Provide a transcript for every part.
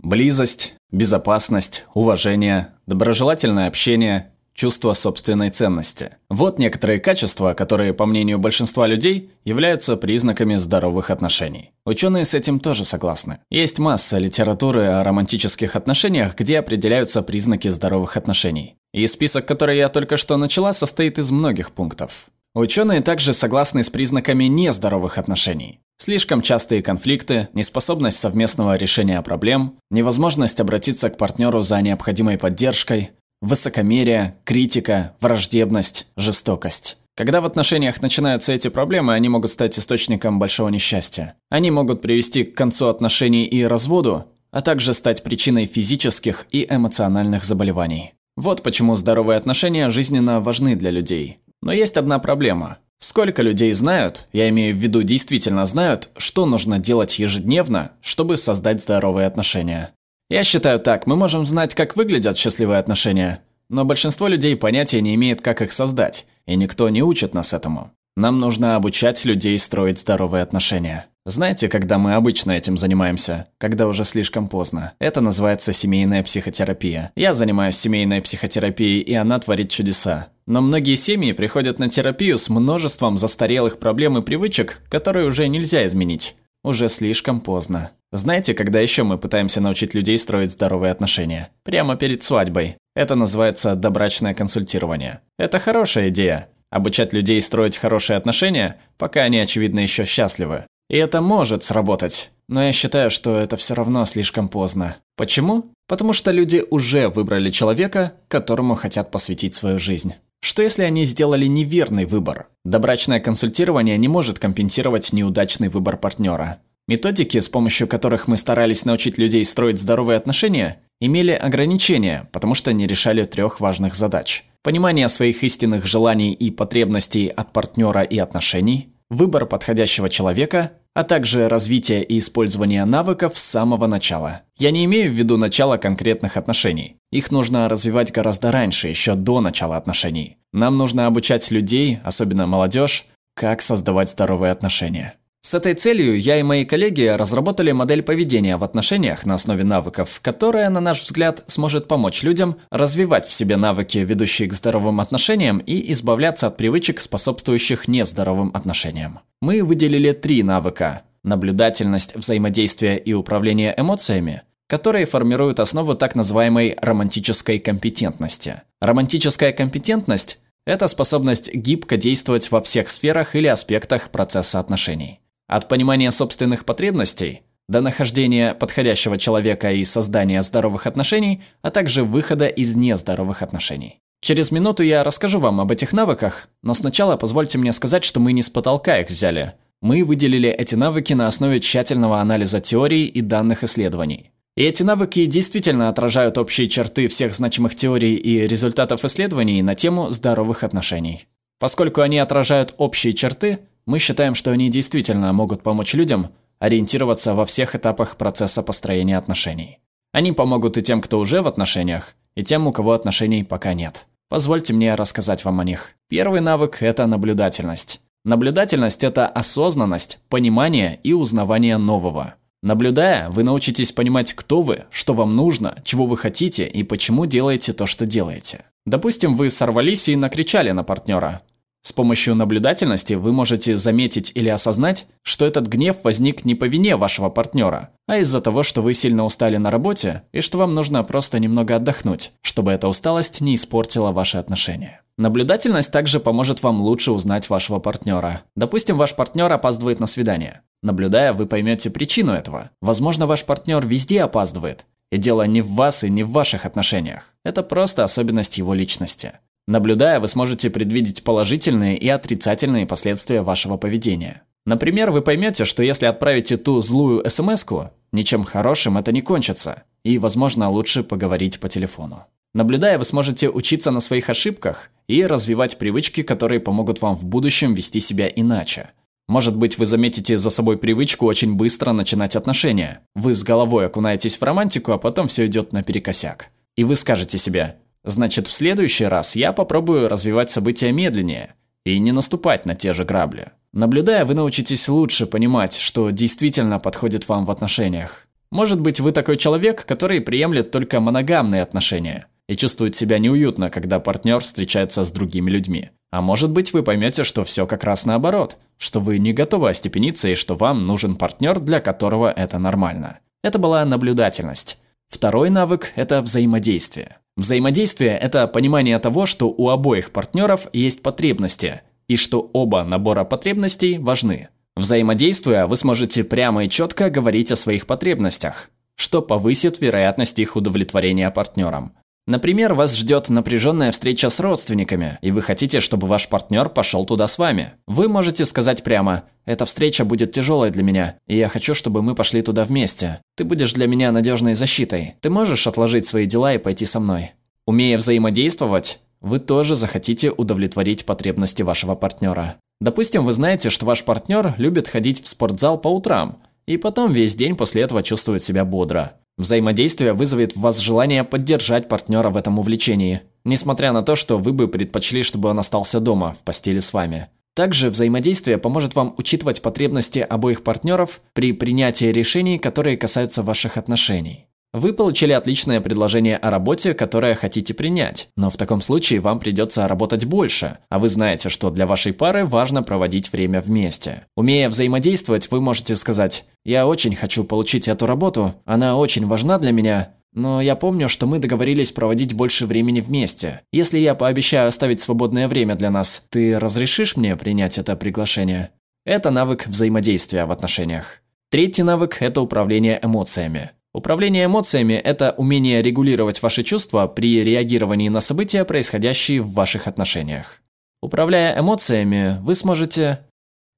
Близость, безопасность, уважение, доброжелательное общение, чувство собственной ценности. Вот некоторые качества, которые, по мнению большинства людей, являются признаками здоровых отношений. Ученые с этим тоже согласны. Есть масса литературы о романтических отношениях, где определяются признаки здоровых отношений. И список, который я только что начала, состоит из многих пунктов. Ученые также согласны с признаками нездоровых отношений. Слишком частые конфликты, неспособность совместного решения проблем, невозможность обратиться к партнеру за необходимой поддержкой, Высокомерие, критика, враждебность, жестокость. Когда в отношениях начинаются эти проблемы, они могут стать источником большого несчастья. Они могут привести к концу отношений и разводу, а также стать причиной физических и эмоциональных заболеваний. Вот почему здоровые отношения жизненно важны для людей. Но есть одна проблема. Сколько людей знают, я имею в виду действительно знают, что нужно делать ежедневно, чтобы создать здоровые отношения? Я считаю так, мы можем знать, как выглядят счастливые отношения, но большинство людей понятия не имеет, как их создать, и никто не учит нас этому. Нам нужно обучать людей строить здоровые отношения. Знаете, когда мы обычно этим занимаемся? Когда уже слишком поздно. Это называется семейная психотерапия. Я занимаюсь семейной психотерапией, и она творит чудеса. Но многие семьи приходят на терапию с множеством застарелых проблем и привычек, которые уже нельзя изменить. Уже слишком поздно. Знаете, когда еще мы пытаемся научить людей строить здоровые отношения? Прямо перед свадьбой. Это называется добрачное консультирование. Это хорошая идея. Обучать людей строить хорошие отношения, пока они, очевидно, еще счастливы. И это может сработать. Но я считаю, что это все равно слишком поздно. Почему? Потому что люди уже выбрали человека, которому хотят посвятить свою жизнь. Что если они сделали неверный выбор? Добрачное консультирование не может компенсировать неудачный выбор партнера. Методики, с помощью которых мы старались научить людей строить здоровые отношения, имели ограничения, потому что не решали трех важных задач. Понимание своих истинных желаний и потребностей от партнера и отношений, выбор подходящего человека, а также развитие и использование навыков с самого начала. Я не имею в виду начало конкретных отношений. Их нужно развивать гораздо раньше, еще до начала отношений. Нам нужно обучать людей, особенно молодежь, как создавать здоровые отношения. С этой целью я и мои коллеги разработали модель поведения в отношениях на основе навыков, которая, на наш взгляд, сможет помочь людям развивать в себе навыки, ведущие к здоровым отношениям, и избавляться от привычек, способствующих нездоровым отношениям. Мы выделили три навыка – наблюдательность, взаимодействие и управление эмоциями, которые формируют основу так называемой романтической компетентности. Романтическая компетентность – это способность гибко действовать во всех сферах или аспектах процесса отношений. От понимания собственных потребностей до нахождения подходящего человека и создания здоровых отношений, а также выхода из нездоровых отношений. Через минуту я расскажу вам об этих навыках, но сначала позвольте мне сказать, что мы не с потолка их взяли. Мы выделили эти навыки на основе тщательного анализа теорий и данных исследований. И эти навыки действительно отражают общие черты всех значимых теорий и результатов исследований на тему здоровых отношений. Поскольку они отражают общие черты, мы считаем, что они действительно могут помочь людям ориентироваться во всех этапах процесса построения отношений. Они помогут и тем, кто уже в отношениях, и тем, у кого отношений пока нет. Позвольте мне рассказать вам о них. Первый навык – это наблюдательность. Наблюдательность – это осознанность, понимание и узнавание нового. Наблюдая, вы научитесь понимать, кто вы, что вам нужно, чего вы хотите и почему делаете то, что делаете. Допустим, вы сорвались и накричали на партнера. С помощью наблюдательности вы можете заметить или осознать, что этот гнев возник не по вине вашего партнера, а из-за того, что вы сильно устали на работе и что вам нужно просто немного отдохнуть, чтобы эта усталость не испортила ваши отношения. Наблюдательность также поможет вам лучше узнать вашего партнера. Допустим, ваш партнер опаздывает на свидание. Наблюдая, вы поймете причину этого. Возможно, ваш партнер везде опаздывает. И дело не в вас и не в ваших отношениях. Это просто особенность его личности. Наблюдая, вы сможете предвидеть положительные и отрицательные последствия вашего поведения. Например, вы поймете, что если отправите ту злую смс ничем хорошим это не кончится, и, возможно, лучше поговорить по телефону. Наблюдая, вы сможете учиться на своих ошибках и развивать привычки, которые помогут вам в будущем вести себя иначе. Может быть, вы заметите за собой привычку очень быстро начинать отношения. Вы с головой окунаетесь в романтику, а потом все идет наперекосяк. И вы скажете себе Значит, в следующий раз я попробую развивать события медленнее и не наступать на те же грабли. Наблюдая, вы научитесь лучше понимать, что действительно подходит вам в отношениях. Может быть, вы такой человек, который приемлет только моногамные отношения и чувствует себя неуютно, когда партнер встречается с другими людьми. А может быть, вы поймете, что все как раз наоборот, что вы не готовы остепениться и что вам нужен партнер, для которого это нормально. Это была наблюдательность. Второй навык – это взаимодействие. Взаимодействие – это понимание того, что у обоих партнеров есть потребности, и что оба набора потребностей важны. Взаимодействуя, вы сможете прямо и четко говорить о своих потребностях, что повысит вероятность их удовлетворения партнером. Например, вас ждет напряженная встреча с родственниками, и вы хотите, чтобы ваш партнер пошел туда с вами. Вы можете сказать прямо «Эта встреча будет тяжелой для меня, и я хочу, чтобы мы пошли туда вместе. Ты будешь для меня надежной защитой. Ты можешь отложить свои дела и пойти со мной». Умея взаимодействовать, вы тоже захотите удовлетворить потребности вашего партнера. Допустим, вы знаете, что ваш партнер любит ходить в спортзал по утрам, и потом весь день после этого чувствует себя бодро. Взаимодействие вызовет в вас желание поддержать партнера в этом увлечении, несмотря на то, что вы бы предпочли, чтобы он остался дома, в постели с вами. Также взаимодействие поможет вам учитывать потребности обоих партнеров при принятии решений, которые касаются ваших отношений. Вы получили отличное предложение о работе, которое хотите принять, но в таком случае вам придется работать больше, а вы знаете, что для вашей пары важно проводить время вместе. Умея взаимодействовать, вы можете сказать «Я очень хочу получить эту работу, она очень важна для меня, но я помню, что мы договорились проводить больше времени вместе. Если я пообещаю оставить свободное время для нас, ты разрешишь мне принять это приглашение?» Это навык взаимодействия в отношениях. Третий навык – это управление эмоциями. Управление эмоциями – это умение регулировать ваши чувства при реагировании на события, происходящие в ваших отношениях. Управляя эмоциями, вы сможете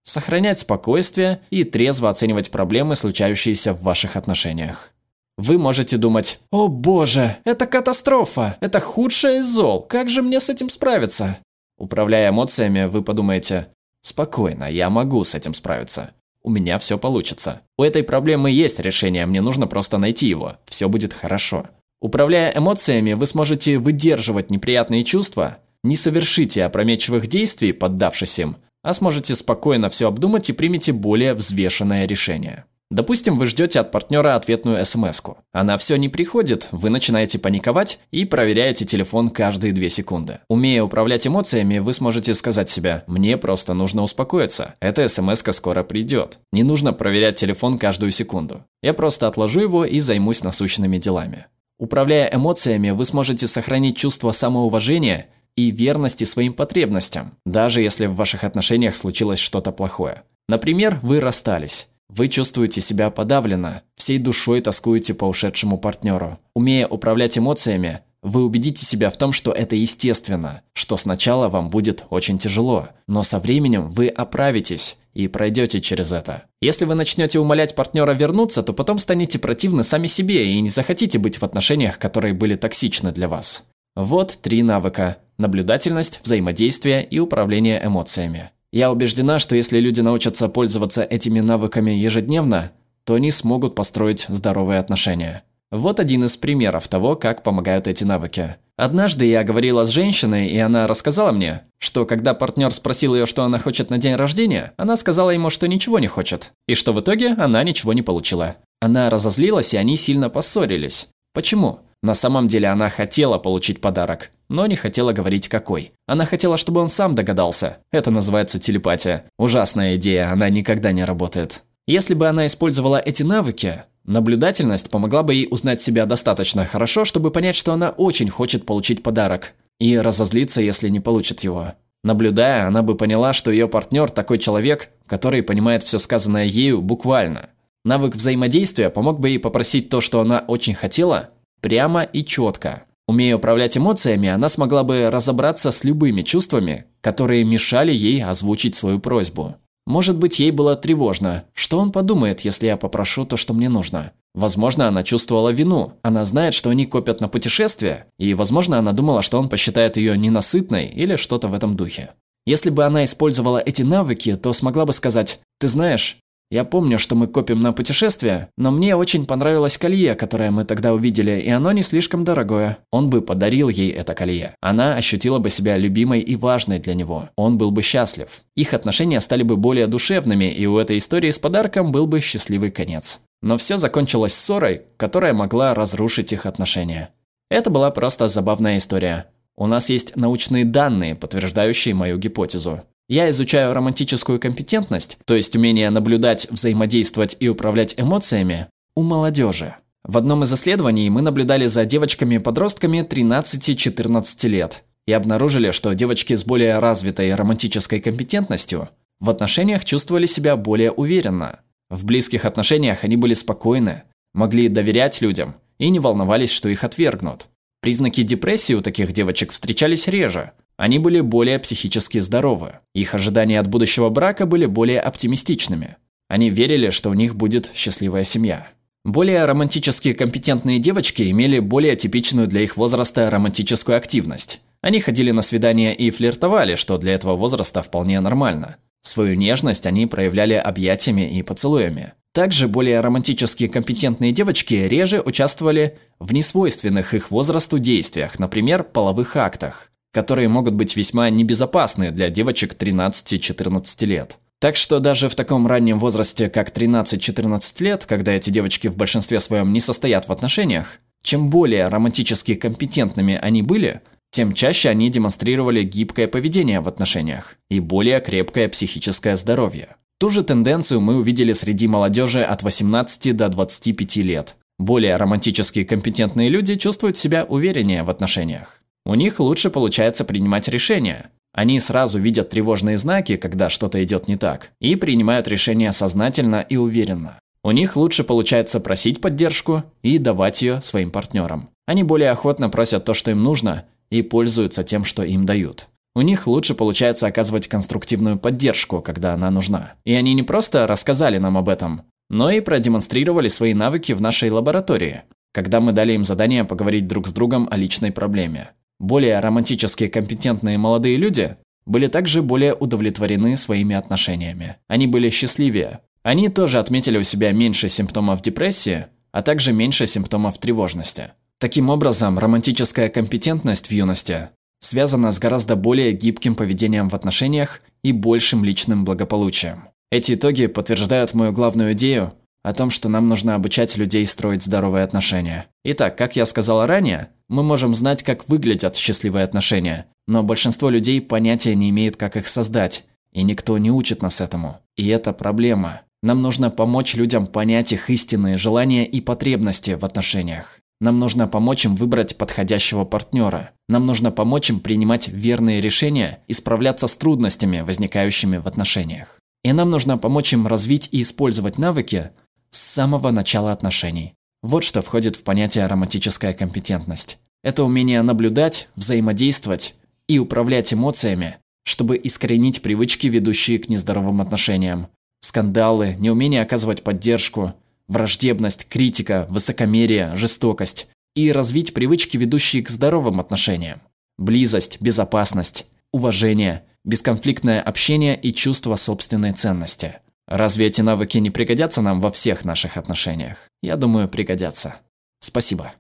сохранять спокойствие и трезво оценивать проблемы, случающиеся в ваших отношениях. Вы можете думать «О боже, это катастрофа! Это худшее из зол! Как же мне с этим справиться?» Управляя эмоциями, вы подумаете «Спокойно, я могу с этим справиться у меня все получится. У этой проблемы есть решение, мне нужно просто найти его. Все будет хорошо. Управляя эмоциями, вы сможете выдерживать неприятные чувства, не совершите опрометчивых действий, поддавшись им, а сможете спокойно все обдумать и примите более взвешенное решение. Допустим, вы ждете от партнера ответную смс -ку. Она все не приходит, вы начинаете паниковать и проверяете телефон каждые две секунды. Умея управлять эмоциями, вы сможете сказать себе «мне просто нужно успокоиться, эта смс скоро придет». Не нужно проверять телефон каждую секунду. Я просто отложу его и займусь насущными делами. Управляя эмоциями, вы сможете сохранить чувство самоуважения и верности своим потребностям, даже если в ваших отношениях случилось что-то плохое. Например, вы расстались. Вы чувствуете себя подавленно, всей душой тоскуете по ушедшему партнеру. Умея управлять эмоциями, вы убедите себя в том, что это естественно, что сначала вам будет очень тяжело, но со временем вы оправитесь и пройдете через это. Если вы начнете умолять партнера вернуться, то потом станете противны сами себе и не захотите быть в отношениях, которые были токсичны для вас. Вот три навыка – наблюдательность, взаимодействие и управление эмоциями. Я убеждена, что если люди научатся пользоваться этими навыками ежедневно, то они смогут построить здоровые отношения. Вот один из примеров того, как помогают эти навыки. Однажды я говорила с женщиной, и она рассказала мне, что когда партнер спросил ее, что она хочет на день рождения, она сказала ему, что ничего не хочет, и что в итоге она ничего не получила. Она разозлилась, и они сильно поссорились. Почему? На самом деле она хотела получить подарок, но не хотела говорить какой. Она хотела, чтобы он сам догадался. Это называется телепатия. Ужасная идея, она никогда не работает. Если бы она использовала эти навыки, наблюдательность помогла бы ей узнать себя достаточно хорошо, чтобы понять, что она очень хочет получить подарок, и разозлиться, если не получит его. Наблюдая, она бы поняла, что ее партнер такой человек, который понимает все сказанное ею буквально. Навык взаимодействия помог бы ей попросить то, что она очень хотела, Прямо и четко. Умея управлять эмоциями, она смогла бы разобраться с любыми чувствами, которые мешали ей озвучить свою просьбу. Может быть, ей было тревожно. Что он подумает, если я попрошу то, что мне нужно? Возможно, она чувствовала вину. Она знает, что они копят на путешествие, и, возможно, она думала, что он посчитает ее ненасытной или что-то в этом духе. Если бы она использовала эти навыки, то смогла бы сказать «Ты знаешь, я помню, что мы копим на путешествие, но мне очень понравилось колье, которое мы тогда увидели, и оно не слишком дорогое. Он бы подарил ей это колье. Она ощутила бы себя любимой и важной для него. Он был бы счастлив. Их отношения стали бы более душевными, и у этой истории с подарком был бы счастливый конец. но все закончилось ссорой, которая могла разрушить их отношения. Это была просто забавная история. У нас есть научные данные, подтверждающие мою гипотезу. Я изучаю романтическую компетентность, то есть умение наблюдать, взаимодействовать и управлять эмоциями, у молодежи. В одном из исследований мы наблюдали за девочками-подростками 13-14 лет и обнаружили, что девочки с более развитой романтической компетентностью в отношениях чувствовали себя более уверенно. В близких отношениях они были спокойны, могли доверять людям и не волновались, что их отвергнут. Признаки депрессии у таких девочек встречались реже, они были более психически здоровы. Их ожидания от будущего брака были более оптимистичными. Они верили, что у них будет счастливая семья. Более романтически компетентные девочки имели более типичную для их возраста романтическую активность. Они ходили на свидания и флиртовали, что для этого возраста вполне нормально. Свою нежность они проявляли объятиями и поцелуями. Также более романтически компетентные девочки реже участвовали в несвойственных их возрасту действиях, например, половых актах которые могут быть весьма небезопасны для девочек 13-14 лет. Так что даже в таком раннем возрасте, как 13-14 лет, когда эти девочки в большинстве своем не состоят в отношениях, чем более романтически компетентными они были, тем чаще они демонстрировали гибкое поведение в отношениях и более крепкое психическое здоровье. Ту же тенденцию мы увидели среди молодежи от 18 до 25 лет. Более романтически компетентные люди чувствуют себя увереннее в отношениях. У них лучше получается принимать решения. Они сразу видят тревожные знаки, когда что-то идет не так, и принимают решения сознательно и уверенно. У них лучше получается просить поддержку и давать ее своим партнерам. Они более охотно просят то, что им нужно, и пользуются тем, что им дают. У них лучше получается оказывать конструктивную поддержку, когда она нужна. И они не просто рассказали нам об этом, но и продемонстрировали свои навыки в нашей лаборатории, когда мы дали им задание поговорить друг с другом о личной проблеме. Более романтически компетентные молодые люди были также более удовлетворены своими отношениями. Они были счастливее. Они тоже отметили у себя меньше симптомов депрессии, а также меньше симптомов тревожности. Таким образом, романтическая компетентность в юности связана с гораздо более гибким поведением в отношениях и большим личным благополучием. Эти итоги подтверждают мою главную идею о том, что нам нужно обучать людей строить здоровые отношения. Итак, как я сказала ранее, мы можем знать, как выглядят счастливые отношения, но большинство людей понятия не имеет, как их создать, и никто не учит нас этому. И это проблема. Нам нужно помочь людям понять их истинные желания и потребности в отношениях. Нам нужно помочь им выбрать подходящего партнера. Нам нужно помочь им принимать верные решения и справляться с трудностями, возникающими в отношениях. И нам нужно помочь им развить и использовать навыки, с самого начала отношений. Вот что входит в понятие романтическая компетентность. Это умение наблюдать, взаимодействовать и управлять эмоциями, чтобы искоренить привычки, ведущие к нездоровым отношениям. Скандалы, неумение оказывать поддержку, враждебность, критика, высокомерие, жестокость. И развить привычки, ведущие к здоровым отношениям. Близость, безопасность, уважение, бесконфликтное общение и чувство собственной ценности – Разве эти навыки не пригодятся нам во всех наших отношениях? Я думаю, пригодятся. Спасибо.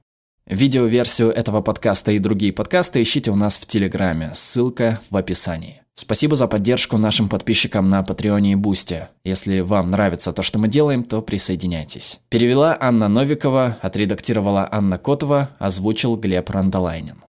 Видеоверсию этого подкаста и другие подкасты ищите у нас в Телеграме, ссылка в описании. Спасибо за поддержку нашим подписчикам на Патреоне и Бусте. Если вам нравится то, что мы делаем, то присоединяйтесь. Перевела Анна Новикова, отредактировала Анна Котова, озвучил Глеб Рандолайнин.